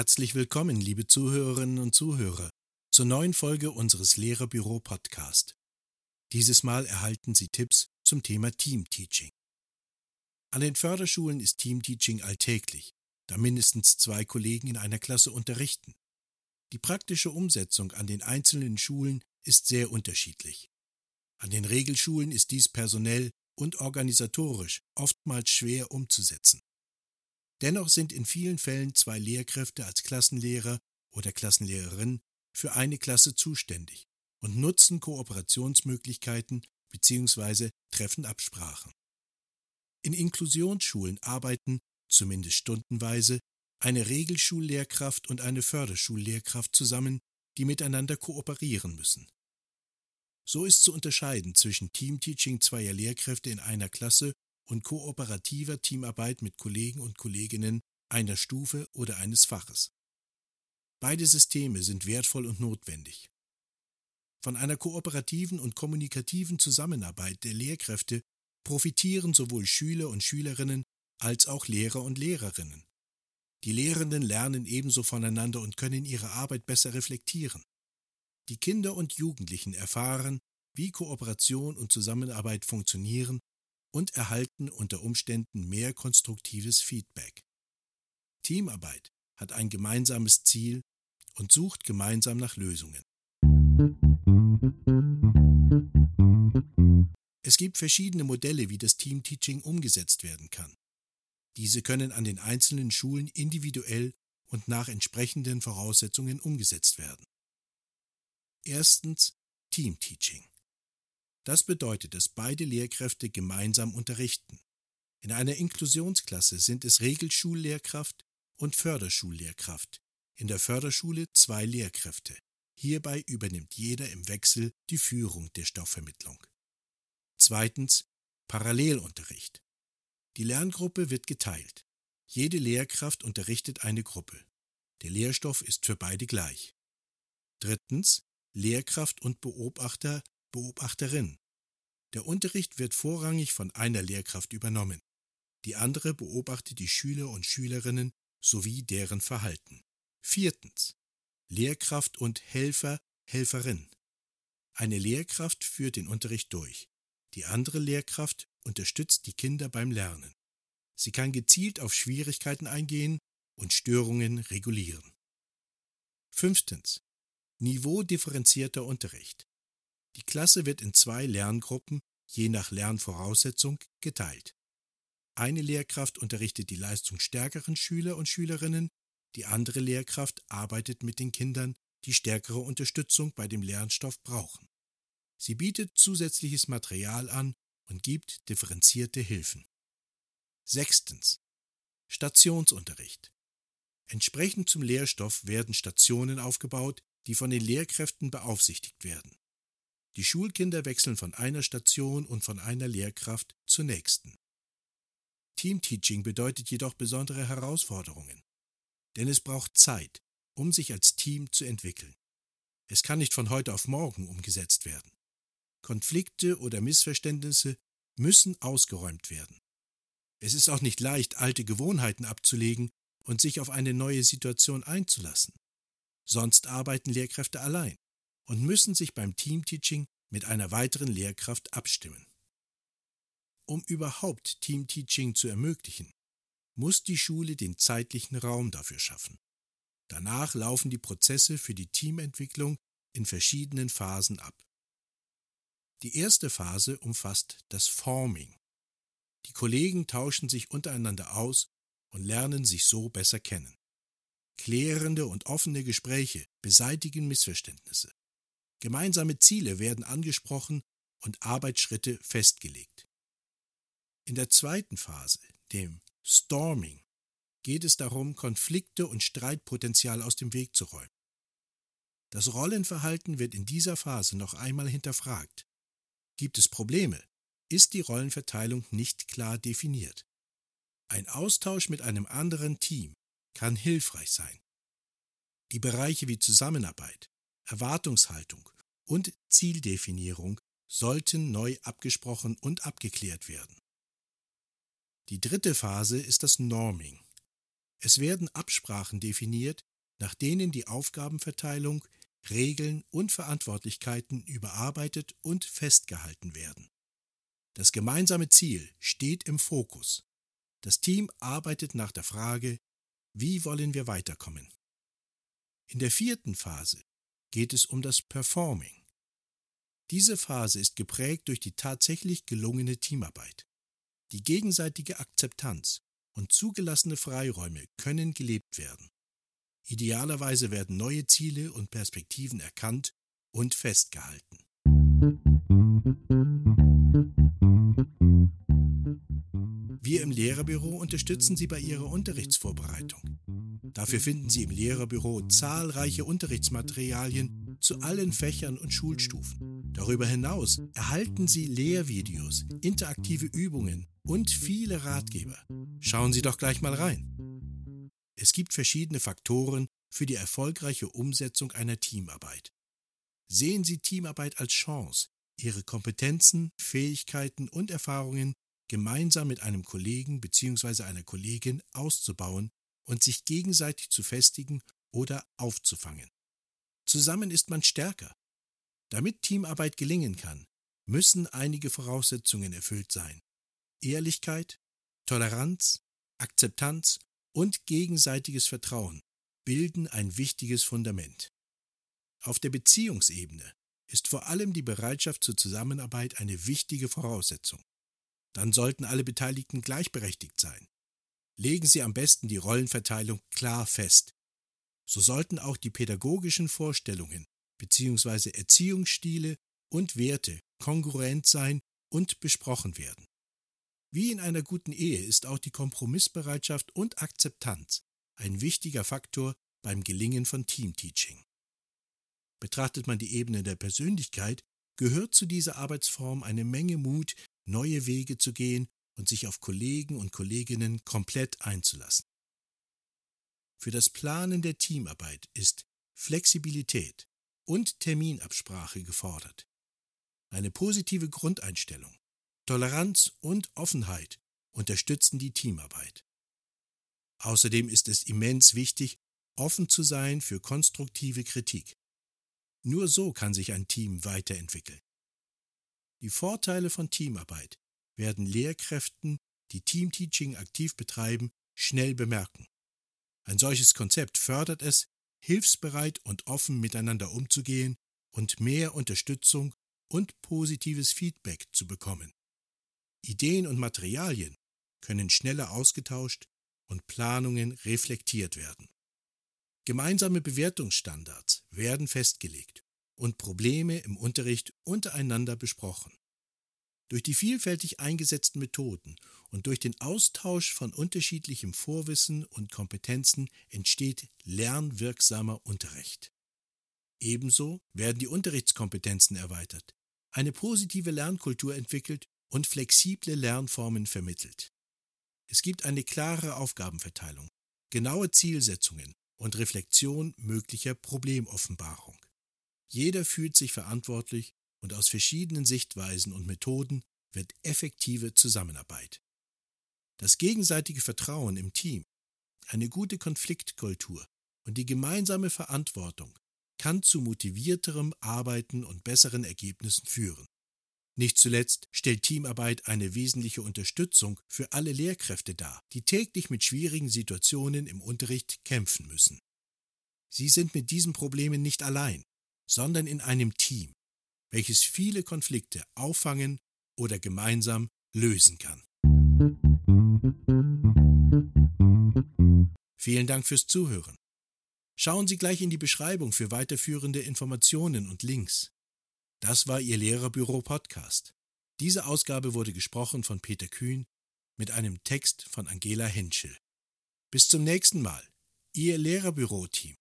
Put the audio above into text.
Herzlich willkommen, liebe Zuhörerinnen und Zuhörer, zur neuen Folge unseres Lehrerbüro Podcast. Dieses Mal erhalten Sie Tipps zum Thema Teamteaching. An den Förderschulen ist Teamteaching alltäglich, da mindestens zwei Kollegen in einer Klasse unterrichten. Die praktische Umsetzung an den einzelnen Schulen ist sehr unterschiedlich. An den Regelschulen ist dies personell und organisatorisch oftmals schwer umzusetzen. Dennoch sind in vielen Fällen zwei Lehrkräfte als Klassenlehrer oder Klassenlehrerin für eine Klasse zuständig und nutzen Kooperationsmöglichkeiten bzw. treffen Absprachen. In Inklusionsschulen arbeiten, zumindest stundenweise, eine Regelschullehrkraft und eine Förderschullehrkraft zusammen, die miteinander kooperieren müssen. So ist zu unterscheiden zwischen Teamteaching zweier Lehrkräfte in einer Klasse und kooperativer Teamarbeit mit Kollegen und Kolleginnen einer Stufe oder eines Faches. Beide Systeme sind wertvoll und notwendig. Von einer kooperativen und kommunikativen Zusammenarbeit der Lehrkräfte profitieren sowohl Schüler und Schülerinnen als auch Lehrer und Lehrerinnen. Die Lehrenden lernen ebenso voneinander und können ihre Arbeit besser reflektieren. Die Kinder und Jugendlichen erfahren, wie Kooperation und Zusammenarbeit funktionieren und erhalten unter Umständen mehr konstruktives Feedback. Teamarbeit hat ein gemeinsames Ziel und sucht gemeinsam nach Lösungen. Es gibt verschiedene Modelle, wie das Teamteaching umgesetzt werden kann. Diese können an den einzelnen Schulen individuell und nach entsprechenden Voraussetzungen umgesetzt werden. Erstens Teamteaching. Das bedeutet, dass beide Lehrkräfte gemeinsam unterrichten. In einer Inklusionsklasse sind es Regelschullehrkraft und Förderschullehrkraft. In der Förderschule zwei Lehrkräfte. Hierbei übernimmt jeder im Wechsel die Führung der Stoffvermittlung. Zweitens Parallelunterricht. Die Lerngruppe wird geteilt. Jede Lehrkraft unterrichtet eine Gruppe. Der Lehrstoff ist für beide gleich. Drittens Lehrkraft und Beobachter Beobachterin. Der Unterricht wird vorrangig von einer Lehrkraft übernommen. Die andere beobachtet die Schüler und Schülerinnen sowie deren Verhalten. Viertens. Lehrkraft und Helfer, Helferin. Eine Lehrkraft führt den Unterricht durch. Die andere Lehrkraft unterstützt die Kinder beim Lernen. Sie kann gezielt auf Schwierigkeiten eingehen und Störungen regulieren. Fünftens. Niveaudifferenzierter Unterricht. Die Klasse wird in zwei Lerngruppen, je nach Lernvoraussetzung, geteilt. Eine Lehrkraft unterrichtet die leistungsstärkeren Schüler und Schülerinnen, die andere Lehrkraft arbeitet mit den Kindern, die stärkere Unterstützung bei dem Lernstoff brauchen. Sie bietet zusätzliches Material an und gibt differenzierte Hilfen. Sechstens. Stationsunterricht. Entsprechend zum Lehrstoff werden Stationen aufgebaut, die von den Lehrkräften beaufsichtigt werden. Die Schulkinder wechseln von einer Station und von einer Lehrkraft zur nächsten. Teamteaching bedeutet jedoch besondere Herausforderungen, denn es braucht Zeit, um sich als Team zu entwickeln. Es kann nicht von heute auf morgen umgesetzt werden. Konflikte oder Missverständnisse müssen ausgeräumt werden. Es ist auch nicht leicht, alte Gewohnheiten abzulegen und sich auf eine neue Situation einzulassen. Sonst arbeiten Lehrkräfte allein und müssen sich beim Teamteaching mit einer weiteren Lehrkraft abstimmen. Um überhaupt Teamteaching zu ermöglichen, muss die Schule den zeitlichen Raum dafür schaffen. Danach laufen die Prozesse für die Teamentwicklung in verschiedenen Phasen ab. Die erste Phase umfasst das Forming. Die Kollegen tauschen sich untereinander aus und lernen sich so besser kennen. Klärende und offene Gespräche beseitigen Missverständnisse. Gemeinsame Ziele werden angesprochen und Arbeitsschritte festgelegt. In der zweiten Phase, dem Storming, geht es darum, Konflikte und Streitpotenzial aus dem Weg zu räumen. Das Rollenverhalten wird in dieser Phase noch einmal hinterfragt. Gibt es Probleme? Ist die Rollenverteilung nicht klar definiert? Ein Austausch mit einem anderen Team kann hilfreich sein. Die Bereiche wie Zusammenarbeit, Erwartungshaltung und Zieldefinierung sollten neu abgesprochen und abgeklärt werden. Die dritte Phase ist das Norming. Es werden Absprachen definiert, nach denen die Aufgabenverteilung, Regeln und Verantwortlichkeiten überarbeitet und festgehalten werden. Das gemeinsame Ziel steht im Fokus. Das Team arbeitet nach der Frage, wie wollen wir weiterkommen? In der vierten Phase geht es um das Performing. Diese Phase ist geprägt durch die tatsächlich gelungene Teamarbeit. Die gegenseitige Akzeptanz und zugelassene Freiräume können gelebt werden. Idealerweise werden neue Ziele und Perspektiven erkannt und festgehalten. Wir im Lehrerbüro unterstützen Sie bei Ihrer Unterrichtsvorbereitung. Dafür finden Sie im Lehrerbüro zahlreiche Unterrichtsmaterialien zu allen Fächern und Schulstufen. Darüber hinaus erhalten Sie Lehrvideos, interaktive Übungen und viele Ratgeber. Schauen Sie doch gleich mal rein. Es gibt verschiedene Faktoren für die erfolgreiche Umsetzung einer Teamarbeit. Sehen Sie Teamarbeit als Chance, Ihre Kompetenzen, Fähigkeiten und Erfahrungen gemeinsam mit einem Kollegen bzw. einer Kollegin auszubauen und sich gegenseitig zu festigen oder aufzufangen. Zusammen ist man stärker. Damit Teamarbeit gelingen kann, müssen einige Voraussetzungen erfüllt sein. Ehrlichkeit, Toleranz, Akzeptanz und gegenseitiges Vertrauen bilden ein wichtiges Fundament. Auf der Beziehungsebene ist vor allem die Bereitschaft zur Zusammenarbeit eine wichtige Voraussetzung. Dann sollten alle Beteiligten gleichberechtigt sein. Legen Sie am besten die Rollenverteilung klar fest. So sollten auch die pädagogischen Vorstellungen bzw. Erziehungsstile und Werte kongruent sein und besprochen werden. Wie in einer guten Ehe ist auch die Kompromissbereitschaft und Akzeptanz ein wichtiger Faktor beim Gelingen von Teamteaching. Betrachtet man die Ebene der Persönlichkeit, gehört zu dieser Arbeitsform eine Menge Mut, neue Wege zu gehen und sich auf Kollegen und Kolleginnen komplett einzulassen. Für das Planen der Teamarbeit ist Flexibilität und Terminabsprache gefordert. Eine positive Grundeinstellung, Toleranz und Offenheit unterstützen die Teamarbeit. Außerdem ist es immens wichtig, offen zu sein für konstruktive Kritik. Nur so kann sich ein Team weiterentwickeln. Die Vorteile von Teamarbeit werden Lehrkräften, die Teamteaching aktiv betreiben, schnell bemerken. Ein solches Konzept fördert es, hilfsbereit und offen miteinander umzugehen und mehr Unterstützung und positives Feedback zu bekommen. Ideen und Materialien können schneller ausgetauscht und Planungen reflektiert werden. Gemeinsame Bewertungsstandards werden festgelegt und Probleme im Unterricht untereinander besprochen. Durch die vielfältig eingesetzten Methoden und durch den Austausch von unterschiedlichem Vorwissen und Kompetenzen entsteht lernwirksamer Unterricht. Ebenso werden die Unterrichtskompetenzen erweitert, eine positive Lernkultur entwickelt und flexible Lernformen vermittelt. Es gibt eine klare Aufgabenverteilung, genaue Zielsetzungen und Reflexion möglicher Problemoffenbarung. Jeder fühlt sich verantwortlich und aus verschiedenen Sichtweisen und Methoden wird effektive Zusammenarbeit. Das gegenseitige Vertrauen im Team, eine gute Konfliktkultur und die gemeinsame Verantwortung kann zu motivierterem Arbeiten und besseren Ergebnissen führen. Nicht zuletzt stellt Teamarbeit eine wesentliche Unterstützung für alle Lehrkräfte dar, die täglich mit schwierigen Situationen im Unterricht kämpfen müssen. Sie sind mit diesen Problemen nicht allein, sondern in einem Team, welches viele Konflikte auffangen oder gemeinsam lösen kann. Vielen Dank fürs Zuhören. Schauen Sie gleich in die Beschreibung für weiterführende Informationen und Links. Das war Ihr Lehrerbüro Podcast. Diese Ausgabe wurde gesprochen von Peter Kühn mit einem Text von Angela Henschel. Bis zum nächsten Mal, Ihr Lehrerbüro-Team.